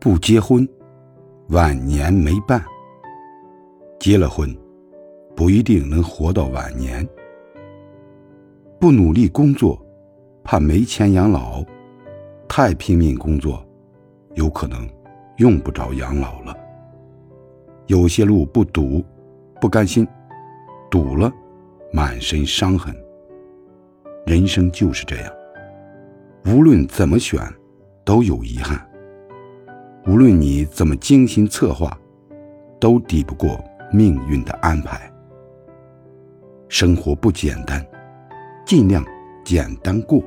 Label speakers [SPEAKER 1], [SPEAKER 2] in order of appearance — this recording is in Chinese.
[SPEAKER 1] 不结婚，晚年没伴；结了婚，不一定能活到晚年。不努力工作，怕没钱养老；太拼命工作，有可能用不着养老了。有些路不堵，不甘心；堵了，满身伤痕。人生就是这样，无论怎么选，都有遗憾；无论你怎么精心策划，都抵不过命运的安排。生活不简单，尽量简单过。